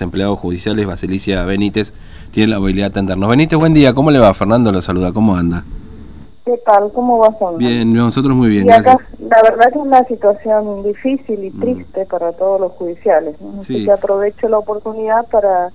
los empleados judiciales, Basilicia Benítez, tiene la habilidad de atendernos. Benítez, buen día, ¿cómo le va? Fernando lo saluda, ¿cómo anda? ¿Qué tal? ¿Cómo va Fernando? Bien, nosotros muy bien, y acá, La verdad que es una situación difícil y mm. triste para todos los judiciales. Así que aprovecho la oportunidad para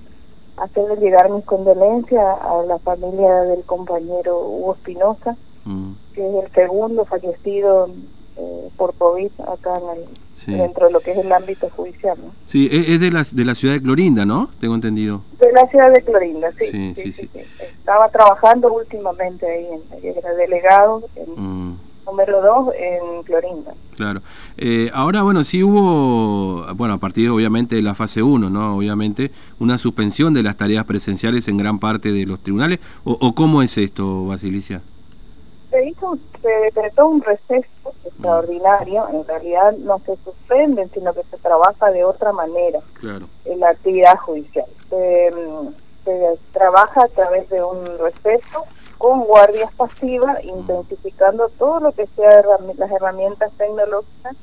hacerle llegar mis condolencias a la familia del compañero Hugo Espinosa, mm. que es el segundo fallecido eh, por COVID acá en el, dentro de lo que es el ámbito judicial. ¿no? Sí, e, es de la, de la ciudad de Clorinda, ¿no? Tengo entendido. De la ciudad de Clorinda, sí. Sí, sí, Estaba trabajando últimamente ahí, en, era delegado en mm. número 2 en Clorinda. Claro. Eh, ahora, bueno, sí hubo, bueno, a partir obviamente de la fase 1, ¿no? Obviamente, una suspensión de las tareas presenciales en gran parte de los tribunales. ¿O, o cómo es esto, Basilicia? Se hizo, se decretó un receso extraordinario, en realidad no se suspenden, sino que se trabaja de otra manera en la actividad judicial. Se, trabaja a través de un receso con guardias pasivas, intensificando todo lo que sea las herramientas tecnológicas,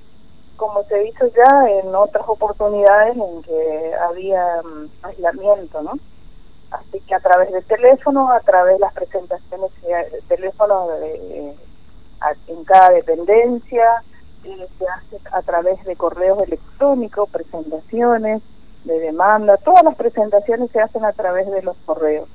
como se hizo ya en otras oportunidades en que había mm, aislamiento, ¿no? Así que a través de teléfono, a través de las presentaciones de teléfono en cada dependencia, se hace a través de correos electrónicos, presentaciones de demanda, todas las presentaciones se hacen a través de los correos.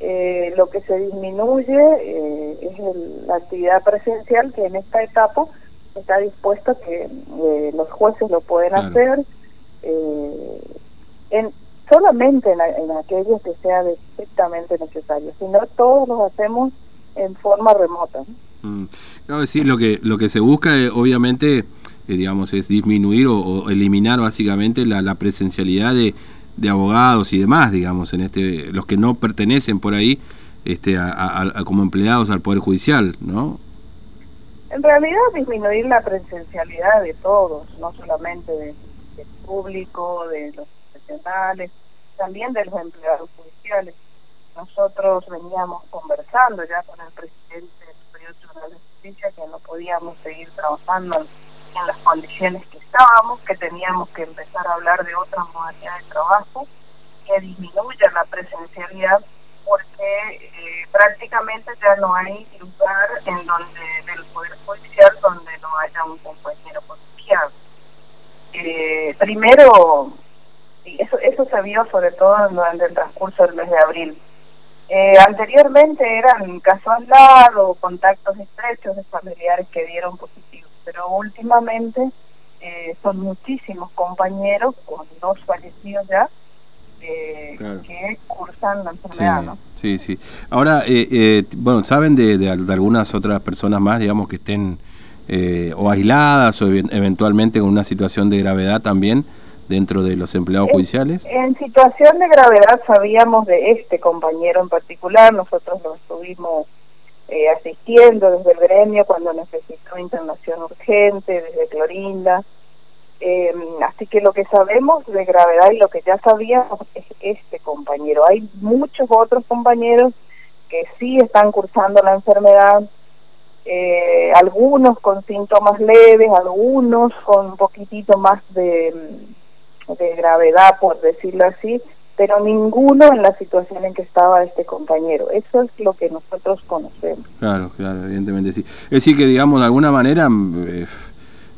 Eh, lo que se disminuye eh, es la actividad presencial que en esta etapa está dispuesto que eh, los jueces lo pueden hacer en, solamente en, aquellos que sea estrictamente necesario, sino todos los hacemos en forma remota. Mm. decir, lo que, lo que se busca, eh, obviamente, eh, digamos, es disminuir o, eliminar básicamente la, presencialidad de, de, abogados y demás, digamos, en este los que no pertenecen por ahí este, a, como empleados al Poder Judicial, ¿no? En realidad disminuir la presencialidad de todos, no solamente del público, de los profesionales, también de los empleados judiciales. Nosotros veníamos conversando ya con el presidente del Superior Tribunal de Justicia que no podíamos seguir trabajando en las condiciones que estábamos, que teníamos que empezar a hablar de otra modalidad de trabajo que disminuya la presencialidad porque eh, prácticamente ya no hay lugar en donde del poder judicial donde no haya un compañero judicial. Eh, primero eso, eso se vio sobre todo durante el transcurso del mes de abril. Eh, anteriormente eran casos aislados, contactos estrechos de familiares que dieron positivos, pero últimamente eh, son muchísimos compañeros, con dos fallecidos ya, eh, que cursan la enfermedad, ¿no? Sí, sí. Ahora, eh, bueno, ¿saben de, de, algunas otras personas más, digamos, que estén o aisladas o eventualmente con una situación de gravedad también? Dentro de los empleados judiciales? En situación de gravedad sabíamos de este compañero en particular, nosotros lo estuvimos eh, asistiendo desde el gremio cuando necesitó internación urgente, desde Clorinda. Eh, así que lo que sabemos de gravedad y lo que ya sabíamos es este compañero. Hay muchos otros compañeros que sí están cursando la enfermedad, eh, algunos con síntomas leves, algunos con un poquitito más de, de gravedad, por decirlo así, pero ninguno en la situación en que estaba este compañero. Eso es lo que nosotros conocemos. Claro, claro, evidentemente sí. Es decir, que digamos, de alguna manera, mm, eh,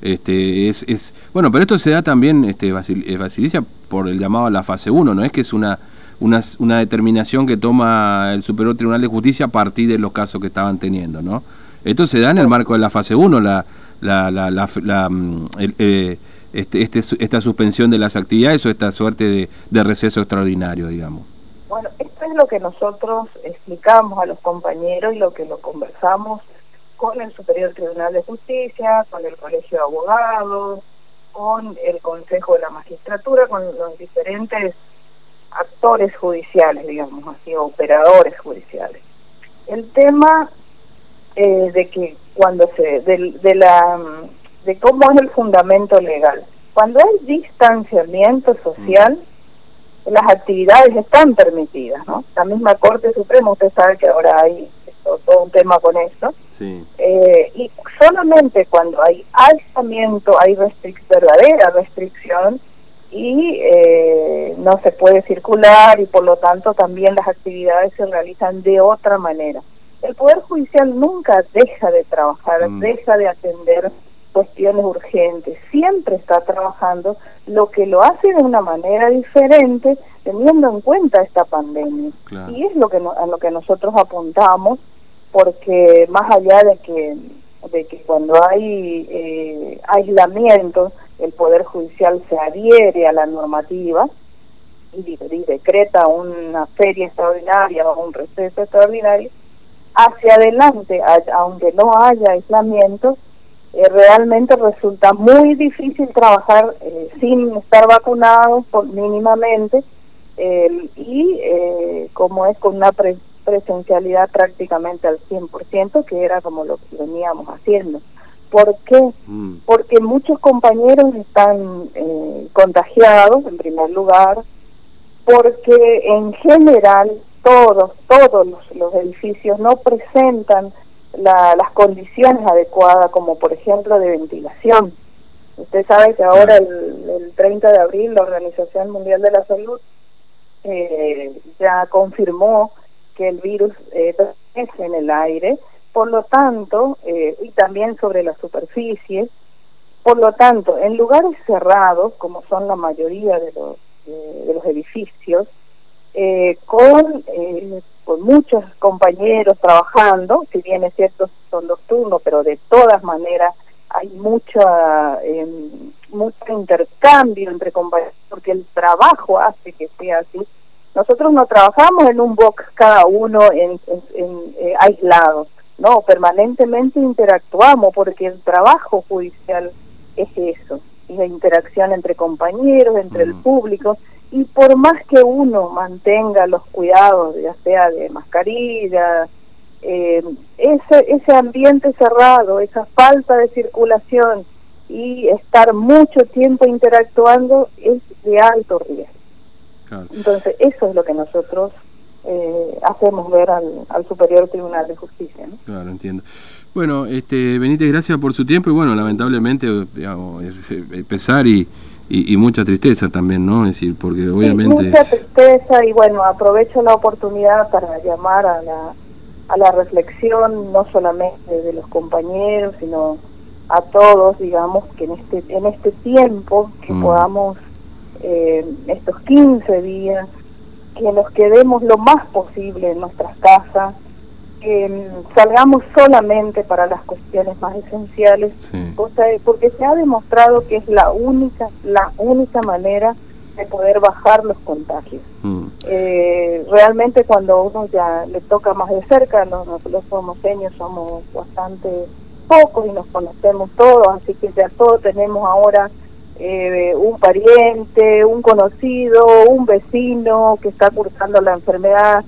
este, es, es, bueno, pero esto se da también, este, Basilicia, eh, por el llamado a la fase 1, ¿no? Es que es una, una, una determinación que toma el Superior Tribunal de Justicia a partir de los casos que estaban teniendo, ¿no? Esto se da en el marco de la fase 1, la, la, la, la, mm, el, eh, este, este, esta suspensión de las actividades o esta suerte de, receso extraordinario, digamos? Bueno, esto es lo que nosotros explicamos a los compañeros y lo que lo conversamos con el Superior Tribunal de Justicia, con el Colegio de Abogados, con el Consejo de la Magistratura, con los diferentes actores judiciales, digamos así, operadores judiciales. El tema eh, de que cuando se, de la de cómo es el fundamento legal. Cuando hay distanciamiento social, las actividades están permitidas, ¿no? La misma Corte Suprema, usted sabe que ahora hay todo un tema con esto, eh, y solamente cuando hay aislamiento, hay verdadera restricción, y eh, no se puede circular y por lo tanto también las actividades se realizan de otra manera. El Poder Judicial nunca deja de trabajar, mm. deja de atender cuestiones urgentes, siempre está trabajando, lo que lo hace de una manera diferente teniendo en cuenta esta pandemia. Y es lo que a lo que nosotros apuntamos, porque más allá de que de que cuando hay eh, aislamiento, el Poder Judicial se adhiere a la normativa y, decreta una feria extraordinaria o un receso extraordinario, hacia adelante, aunque no haya aislamiento, eh, realmente resulta muy difícil trabajar eh, sin estar vacunados por, mínimamente y como es con una presencialidad prácticamente al 100%, que era como lo que veníamos haciendo. ¿Por qué? Mm. Porque muchos compañeros están eh, contagiados, en primer lugar, porque en general todos, todos los, edificios no presentan las condiciones adecuadas, como por ejemplo de ventilación. Usted sabe que ahora el, el 30 de abril la Organización Mundial de la Salud eh, ya confirmó que el virus eh, es en el aire, por lo tanto, eh, y también sobre la superficie, por lo tanto, en lugares cerrados, como son la mayoría de los, de los edificios, eh, con, eh, con muchos compañeros trabajando, si bien es cierto son nocturnos, pero de todas maneras hay mucha, em, mucho intercambio entre compañeros, porque el trabajo hace que sea así, nosotros no trabajamos en un box cada uno en, eh, aislado, no, permanentemente interactuamos porque el trabajo judicial es eso, es la interacción entre compañeros, entre el mm. público, y por más que uno mantenga los cuidados, ya sea de mascarilla, eh, ese, ese ambiente cerrado, esa falta de circulación y estar mucho tiempo interactuando es de alto riesgo. Entonces, eso es lo que nosotros eh, hacemos ver al, Superior Tribunal de Justicia. Claro, entiendo. Bueno, este, Benítez, gracias por su tiempo y bueno, lamentablemente, digamos, pesar y, y, mucha tristeza también, ¿no? Es decir, porque obviamente... mucha tristeza y bueno, aprovecho la oportunidad para llamar a la, a la reflexión, no solamente de los compañeros, sino a todos, digamos, que en este, en este tiempo que mm. podamos eh, estos 15 días, que nos quedemos lo más posible en nuestras casas, mm, salgamos solamente para las cuestiones más esenciales, porque se ha demostrado que es la única, la única manera de poder bajar los contagios. Mm. Eh, realmente cuando uno ya le toca más de cerca, los, los formoseños somos bastante pocos y nos conocemos todos, así que ya todos tenemos ahora eh, un pariente, un conocido, un vecino que está cursando la enfermedad,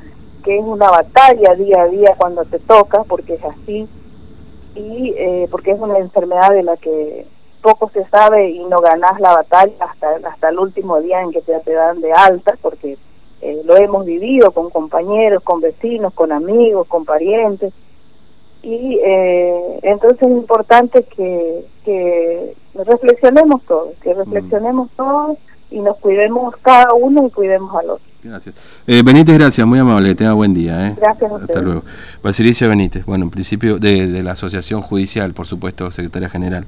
que es una batalla día a día cuando te toca, porque es así, y eh, porque es una enfermedad de la que poco se sabe y no ganas la batalla hasta, hasta el último día en que te, te dan de alta, porque eh, lo hemos vivido con compañeros, con vecinos, con amigos, con parientes. Y eh, entonces es importante que, que reflexionemos todos, que mm. reflexionemos todos y nos cuidemos cada uno y cuidemos al otro. Gracias. Eh, Benítez, gracias, muy amable, tenga buen día. ¿eh? Gracias a Hasta luego. Basilicia Benítez, bueno, en principio de, de la Asociación Judicial, por supuesto, secretaria general.